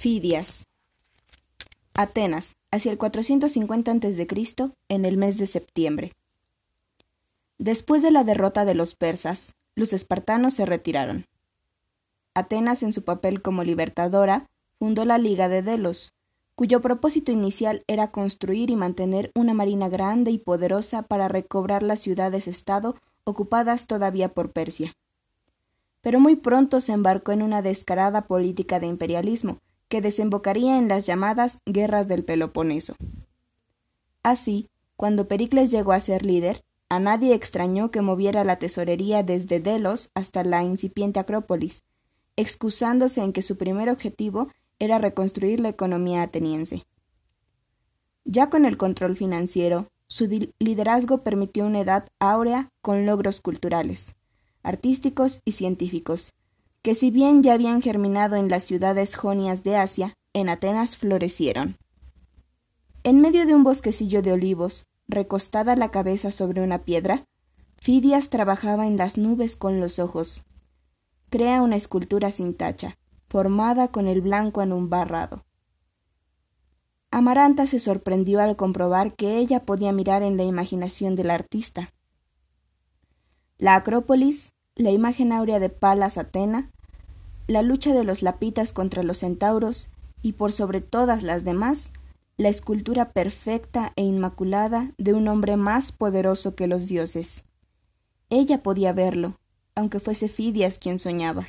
Fidias. Atenas, hacia el 450 a.C., en el mes de septiembre. Después de la derrota de los persas, los espartanos se retiraron. Atenas, en su papel como libertadora, fundó la Liga de Delos, cuyo propósito inicial era construir y mantener una marina grande y poderosa para recobrar las ciudades-estado ocupadas todavía por Persia. Pero muy pronto se embarcó en una descarada política de imperialismo, que desembocaría en las llamadas guerras del Peloponeso. Así, cuando Pericles llegó a ser líder, a nadie extrañó que moviera la tesorería desde Delos hasta la incipiente Acrópolis, excusándose en que su primer objetivo era reconstruir la economía ateniense. Ya con el control financiero, su liderazgo permitió una edad áurea con logros culturales, artísticos y científicos, que si bien ya habían germinado en las ciudades jonias de Asia, en Atenas florecieron. En medio de un bosquecillo de olivos, recostada la cabeza sobre una piedra, Fidias trabajaba en las nubes con los ojos. Crea una escultura sin tacha, formada con el blanco en un barrado. Amaranta se sorprendió al comprobar que ella podía mirar en la imaginación del artista. La Acrópolis, la imagen áurea de Palas Atena, la lucha de los lapitas contra los centauros y por sobre todas las demás, la escultura perfecta e inmaculada de un hombre más poderoso que los dioses. Ella podía verlo, aunque fuese Fidias quien soñaba.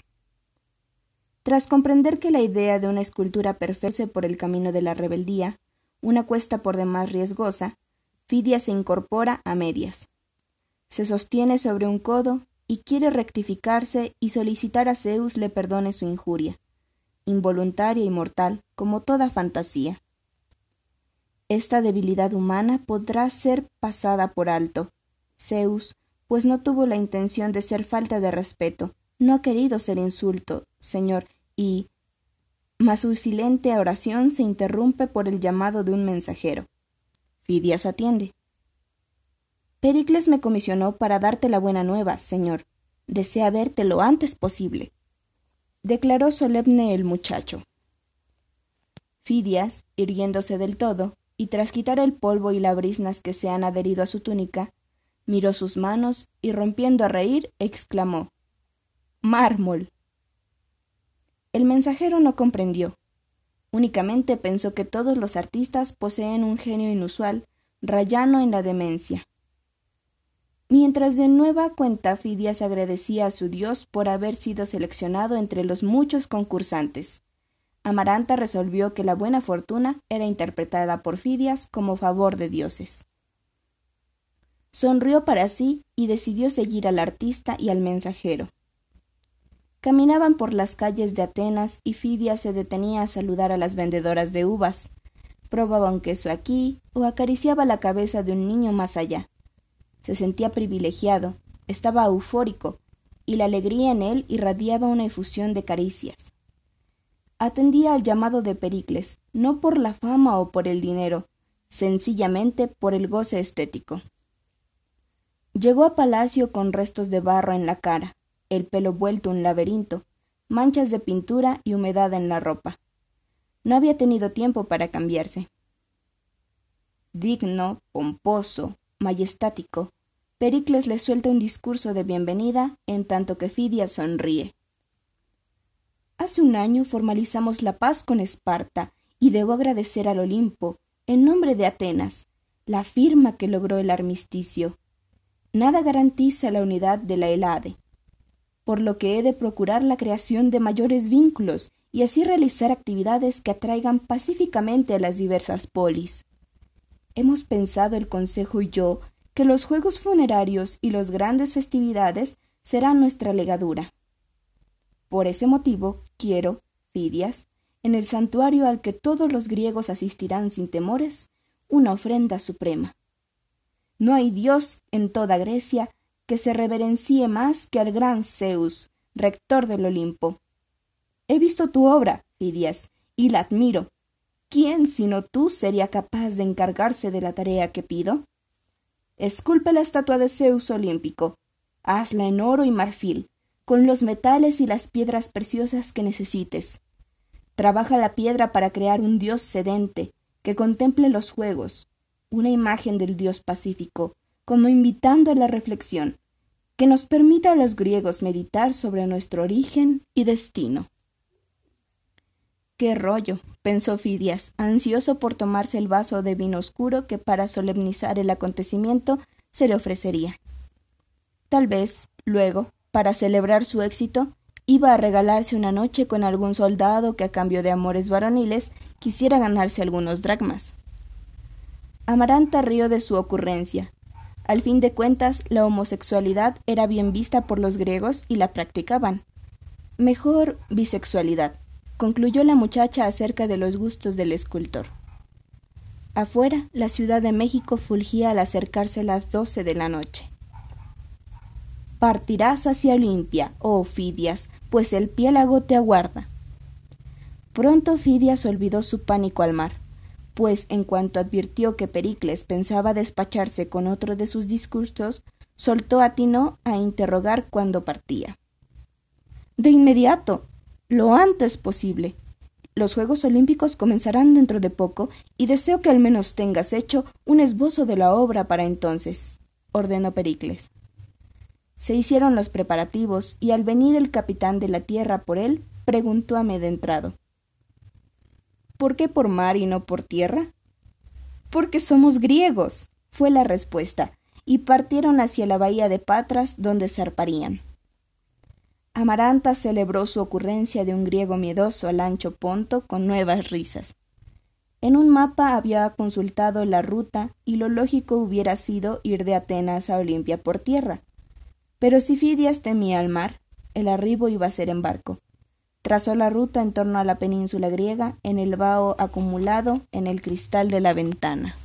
Tras comprender que la idea de una escultura perfecta por el camino de la rebeldía, una cuesta por demás riesgosa, Fidia se incorpora a medias. Se sostiene sobre un codo y quiere rectificarse y solicitar a Zeus le perdone su injuria, involuntaria y mortal, como toda fantasía. Esta debilidad humana podrá ser pasada por alto. Zeus, pues no tuvo la intención de ser falta de respeto, no ha querido ser insulto, Señor, y mas su silente oración se interrumpe por el llamado de un mensajero. Fidias atiende. Pericles me comisionó para darte la buena nueva, señor. Desea verte lo antes posible. Declaró solemne el muchacho. Fidias, irguiéndose del todo, y tras quitar el polvo y las brisnas que se han adherido a su túnica, miró sus manos y rompiendo a reír, exclamó Mármol. El mensajero no comprendió. Únicamente pensó que todos los artistas poseen un genio inusual, rayano en la demencia. Mientras de nueva cuenta Fidias agradecía a su Dios por haber sido seleccionado entre los muchos concursantes. Amaranta resolvió que la buena fortuna era interpretada por Fidias como favor de dioses. Sonrió para sí y decidió seguir al artista y al mensajero. Caminaban por las calles de Atenas y Fidia se detenía a saludar a las vendedoras de uvas. Probaba un queso aquí o acariciaba la cabeza de un niño más allá. Se sentía privilegiado, estaba eufórico, y la alegría en él irradiaba una efusión de caricias. Atendía al llamado de Pericles, no por la fama o por el dinero, sencillamente por el goce estético. Llegó a palacio con restos de barro en la cara, el pelo vuelto un laberinto, manchas de pintura y humedad en la ropa. No había tenido tiempo para cambiarse. Digno, pomposo, majestático, Pericles le suelta un discurso de bienvenida en tanto que Fidia sonríe. Hace un año formalizamos la paz con Esparta y debo agradecer al Olimpo, en nombre de Atenas, la firma que logró el armisticio. Nada garantiza la unidad de la Helade por lo que he de procurar la creación de mayores vínculos y así realizar actividades que atraigan pacíficamente a las diversas polis. Hemos pensado el Consejo y yo que los juegos funerarios y las grandes festividades serán nuestra legadura. Por ese motivo quiero, Fidias, en el santuario al que todos los griegos asistirán sin temores, una ofrenda suprema. No hay Dios en toda Grecia que se reverencie más que al gran Zeus, rector del Olimpo. He visto tu obra, Fidias, y la admiro. ¿Quién sino tú sería capaz de encargarse de la tarea que pido? Esculpe la estatua de Zeus olímpico. Hazla en oro y marfil, con los metales y las piedras preciosas que necesites. Trabaja la piedra para crear un dios sedente que contemple los juegos, una imagen del dios pacífico, como invitando a la reflexión, que nos permita a los griegos meditar sobre nuestro origen y destino. Qué rollo, pensó Fidias, ansioso por tomarse el vaso de vino oscuro que para solemnizar el acontecimiento se le ofrecería. Tal vez, luego, para celebrar su éxito, iba a regalarse una noche con algún soldado que a cambio de amores varoniles quisiera ganarse algunos dracmas. Amaranta rió de su ocurrencia. Al fin de cuentas, la homosexualidad era bien vista por los griegos y la practicaban. Mejor bisexualidad, concluyó la muchacha acerca de los gustos del escultor. Afuera, la Ciudad de México fulgía al acercarse las doce de la noche. Partirás hacia Olimpia, oh Fidias, pues el piélago te aguarda. Pronto Fidias olvidó su pánico al mar, pues en cuanto advirtió que Pericles pensaba despacharse con otro de sus discursos, soltó a Tino a interrogar cuándo partía. De inmediato, lo antes posible. Los Juegos Olímpicos comenzarán dentro de poco y deseo que al menos tengas hecho un esbozo de la obra para entonces, ordenó Pericles. Se hicieron los preparativos y al venir el capitán de la tierra por él, preguntó amedrentado ¿Por qué por mar y no por tierra? Porque somos griegos, fue la respuesta, y partieron hacia la bahía de Patras, donde zarparían. Amaranta celebró su ocurrencia de un griego miedoso al ancho Ponto con nuevas risas. En un mapa había consultado la ruta y lo lógico hubiera sido ir de Atenas a Olimpia por tierra, pero si Fidias temía al mar, el arribo iba a ser en barco. Trazó la ruta en torno a la península griega, en el vaho acumulado en el cristal de la ventana.